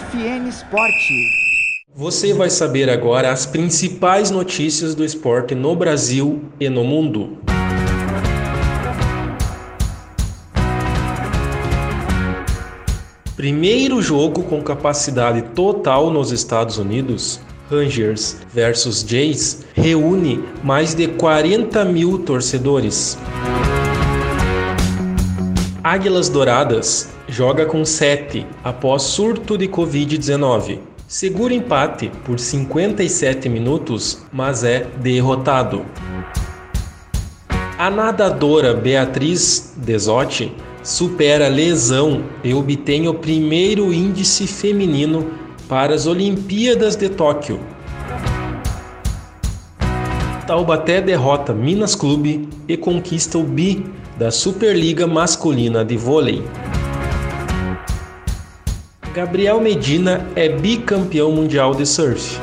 FN Esporte. Você vai saber agora as principais notícias do esporte no Brasil e no mundo. Primeiro jogo com capacidade total nos Estados Unidos, Rangers versus Jays, reúne mais de 40 mil torcedores. Águilas Douradas joga com 7 após surto de Covid-19. Segura empate por 57 minutos, mas é derrotado. A nadadora Beatriz Desotti supera lesão e obtém o primeiro índice feminino para as Olimpíadas de Tóquio. Taubaté derrota Minas Clube e conquista o bi da Superliga Masculina de Vôlei. Gabriel Medina é bicampeão mundial de surf.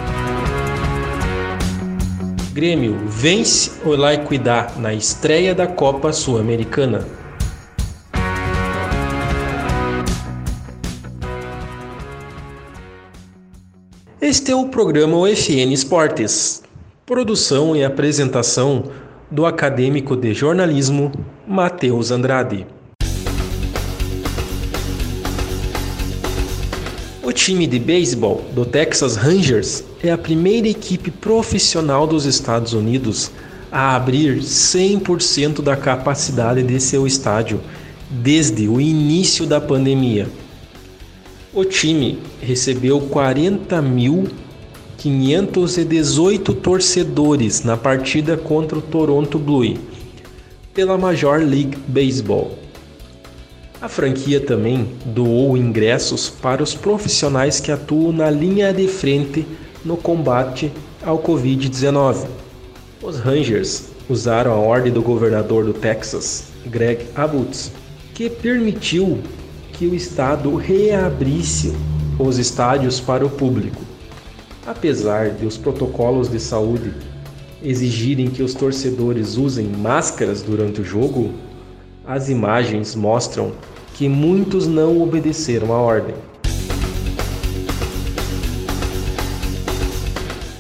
Grêmio vence o Laiquidá na estreia da Copa Sul-Americana. Este é o programa UFN Esportes. Produção e apresentação do acadêmico de jornalismo Matheus Andrade. Time de beisebol do Texas Rangers é a primeira equipe profissional dos Estados Unidos a abrir 100% da capacidade de seu estádio desde o início da pandemia. O time recebeu 40.518 torcedores na partida contra o Toronto Blue pela Major League Baseball. A franquia também doou ingressos para os profissionais que atuam na linha de frente no combate ao Covid-19. Os Rangers usaram a ordem do governador do Texas, Greg Abbott, que permitiu que o Estado reabrisse os estádios para o público. Apesar de os protocolos de saúde exigirem que os torcedores usem máscaras durante o jogo, as imagens mostram que muitos não obedeceram à ordem.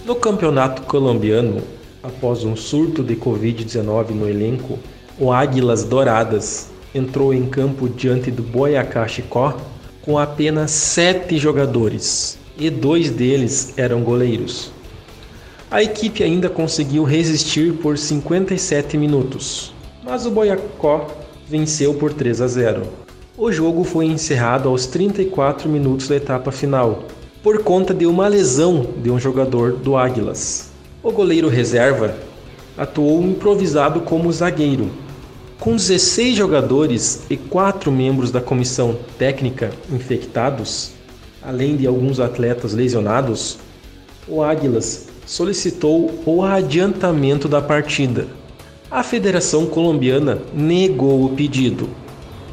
No campeonato colombiano, após um surto de Covid-19 no elenco, o Águilas Douradas entrou em campo diante do Boyacá Chicó com apenas sete jogadores e dois deles eram goleiros. A equipe ainda conseguiu resistir por 57 minutos, mas o Boyacó venceu por 3 a 0. O jogo foi encerrado aos 34 minutos da etapa final, por conta de uma lesão de um jogador do Águilas. O goleiro reserva atuou improvisado como zagueiro com 16 jogadores e 4 membros da comissão técnica infectados, além de alguns atletas lesionados, o Águilas solicitou o adiantamento da partida. A Federação Colombiana negou o pedido.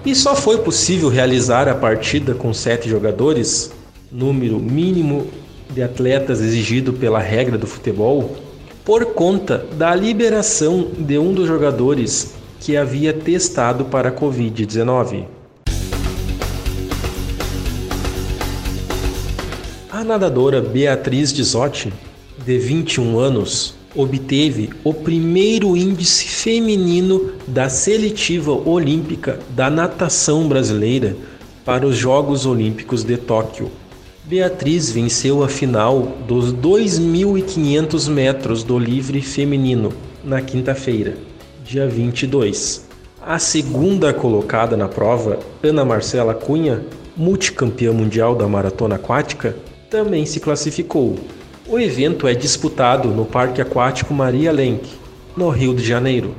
E só foi possível realizar a partida com sete jogadores, número mínimo de atletas exigido pela regra do futebol, por conta da liberação de um dos jogadores que havia testado para a Covid-19. A nadadora Beatriz Dizotti, de 21 anos, obteve o primeiro índice feminino da seletiva olímpica da natação brasileira para os Jogos Olímpicos de Tóquio. Beatriz venceu a final dos 2.500 metros do livre feminino na quinta-feira dia 22. A segunda colocada na prova, Ana Marcela Cunha, multicampeã mundial da maratona aquática, também se classificou. O evento é disputado no Parque Aquático Maria Lenk, no Rio de Janeiro.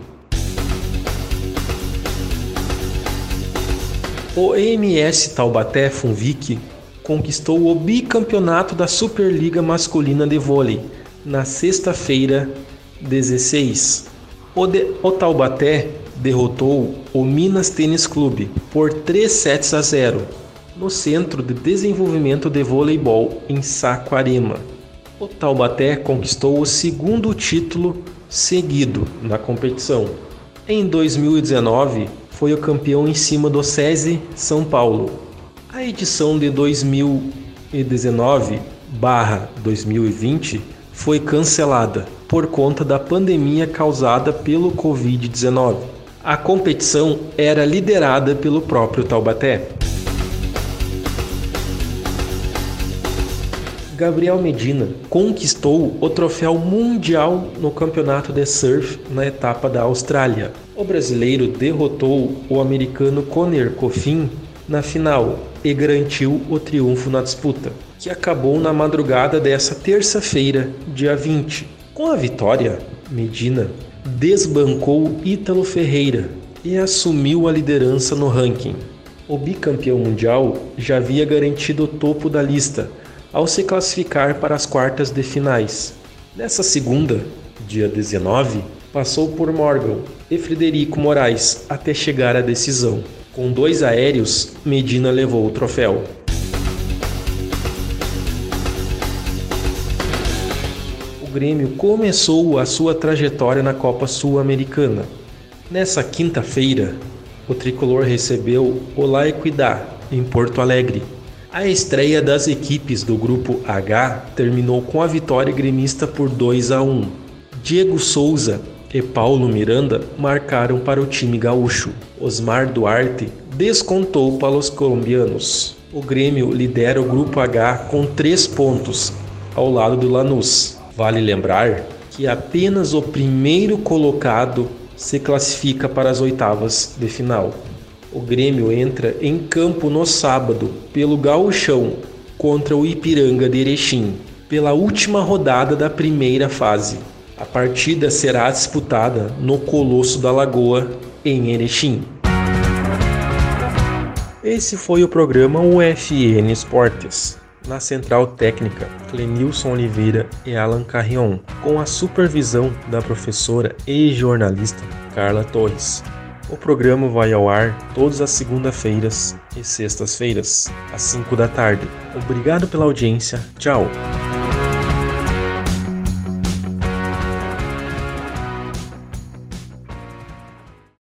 O EMS Taubaté Funvic conquistou o bicampeonato da Superliga Masculina de Vôlei na sexta-feira 16. O, de, o Taubaté derrotou o Minas Tênis Clube por 3 sets a 0 no Centro de Desenvolvimento de Voleibol em Saquarema. O Taubaté conquistou o segundo título seguido na competição. Em 2019, foi o campeão em cima do SESI São Paulo. A edição de 2020 2019/2020 foi cancelada por conta da pandemia causada pelo Covid-19. A competição era liderada pelo próprio Taubaté. Gabriel Medina conquistou o troféu mundial no campeonato de surf na etapa da Austrália. O brasileiro derrotou o americano Conner Coffin na final e garantiu o triunfo na disputa, que acabou na madrugada dessa terça-feira, dia 20. Com a vitória, Medina desbancou Ítalo Ferreira e assumiu a liderança no ranking. O bicampeão mundial já havia garantido o topo da lista ao se classificar para as quartas de finais. Nessa segunda, dia 19, passou por Morgan e Frederico Moraes até chegar à decisão. Com dois aéreos, Medina levou o troféu. O Grêmio começou a sua trajetória na Copa Sul-Americana. Nessa quinta-feira, o tricolor recebeu o La Equidad, em Porto Alegre, a estreia das equipes do grupo H terminou com a vitória gremista por 2 a 1. Diego Souza e Paulo Miranda marcaram para o time gaúcho. Osmar Duarte descontou para os colombianos. O Grêmio lidera o grupo H com 3 pontos, ao lado do Lanús. Vale lembrar que apenas o primeiro colocado se classifica para as oitavas de final. O Grêmio entra em campo no sábado pelo Gauchão contra o Ipiranga de Erechim, pela última rodada da primeira fase. A partida será disputada no Colosso da Lagoa, em Erechim. Esse foi o programa UFN Esportes. Na central técnica, Clenilson Oliveira e Alan Carrion, com a supervisão da professora e jornalista Carla Torres. O programa vai ao ar todas as segundas-feiras e sextas-feiras, às 5 da tarde. Obrigado pela audiência. Tchau.